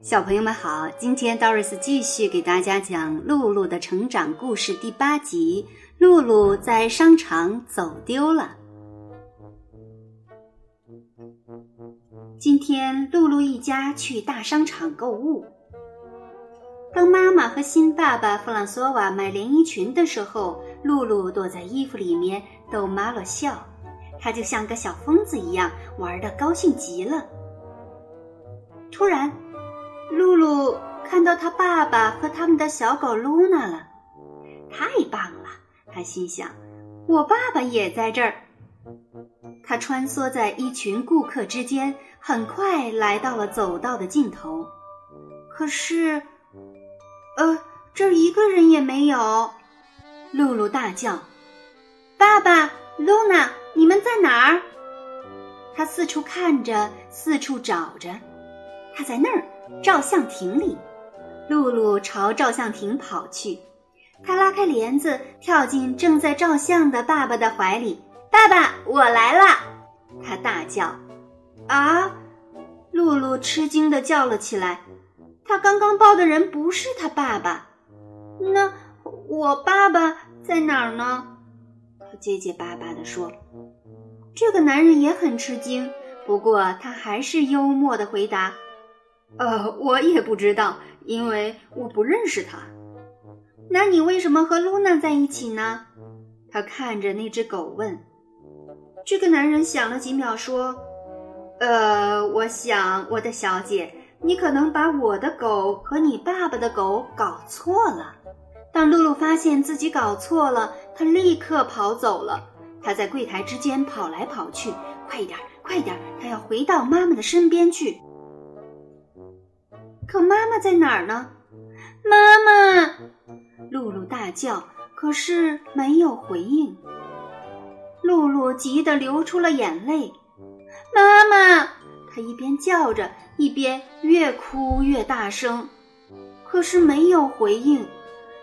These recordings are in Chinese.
小朋友们好，今天 Doris 继续给大家讲露露的成长故事第八集。露露在商场走丢了。今天露露一家去大商场购物。当妈妈和新爸爸弗朗索瓦买连衣裙的时候，露露躲在衣服里面逗妈妈笑，她就像个小疯子一样，玩的高兴极了。突然，露露看到她爸爸和他们的小狗露娜了，太棒了！她心想：“我爸爸也在这儿。”他穿梭在一群顾客之间，很快来到了走道的尽头。可是，呃，这儿一个人也没有。露露大叫：“爸爸，露娜，你们在哪儿？”他四处看着，四处找着。他在那儿。照相亭里，露露朝照相亭跑去。她拉开帘子，跳进正在照相的爸爸的怀里。“爸爸，我来了！”他大叫。“啊！”露露吃惊地叫了起来。他刚刚抱的人不是他爸爸。那我爸爸在哪儿呢？他结结巴巴地说。这个男人也很吃惊，不过他还是幽默地回答。呃，我也不知道，因为我不认识他。那你为什么和露娜在一起呢？他看着那只狗问。这个男人想了几秒，说：“呃，我想，我的小姐，你可能把我的狗和你爸爸的狗搞错了。”当露露发现自己搞错了，她立刻跑走了。她在柜台之间跑来跑去，快点，快点，她要回到妈妈的身边去。可妈妈在哪儿呢？妈妈！露露大叫，可是没有回应。露露急得流出了眼泪。妈妈！她一边叫着，一边越哭越大声，可是没有回应。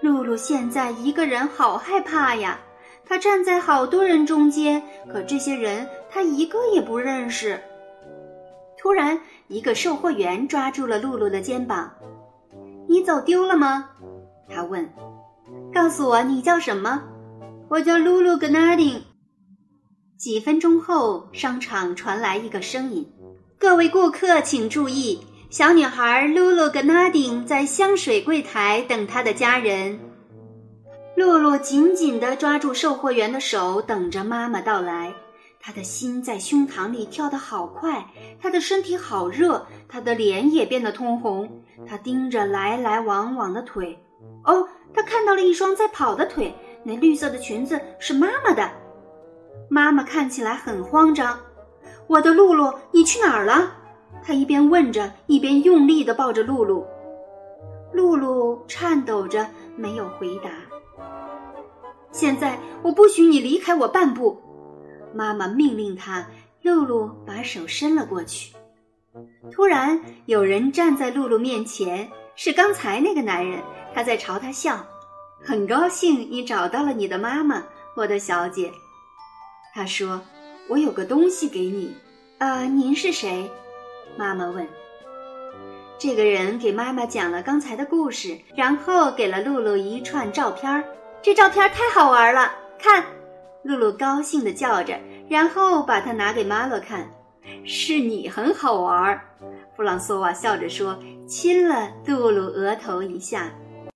露露现在一个人好害怕呀！她站在好多人中间，可这些人她一个也不认识。突然。一个售货员抓住了露露的肩膀，“你走丢了吗？”他问。“告诉我你叫什么？”“我叫露露格纳丁。”几分钟后，商场传来一个声音：“各位顾客请注意，小女孩露露格纳丁在香水柜台等她的家人。”露露紧紧地抓住售货员的手，等着妈妈到来。她的心在胸膛里跳得好快，她的身体好热，她的脸也变得通红。她盯着来来往往的腿，哦，她看到了一双在跑的腿。那绿色的裙子是妈妈的。妈妈看起来很慌张。我的露露，你去哪儿了？他一边问着，一边用力地抱着露露。露露颤抖着没有回答。现在我不许你离开我半步。妈妈命令他，露露把手伸了过去。突然，有人站在露露面前，是刚才那个男人。他在朝她笑，很高兴你找到了你的妈妈，我的小姐。他说：“我有个东西给你。”呃，您是谁？妈妈问。这个人给妈妈讲了刚才的故事，然后给了露露一串照片儿。这照片太好玩了，看。露露高兴地叫着，然后把它拿给马洛看。是你很好玩，弗朗索瓦笑着说，亲了露露额头一下。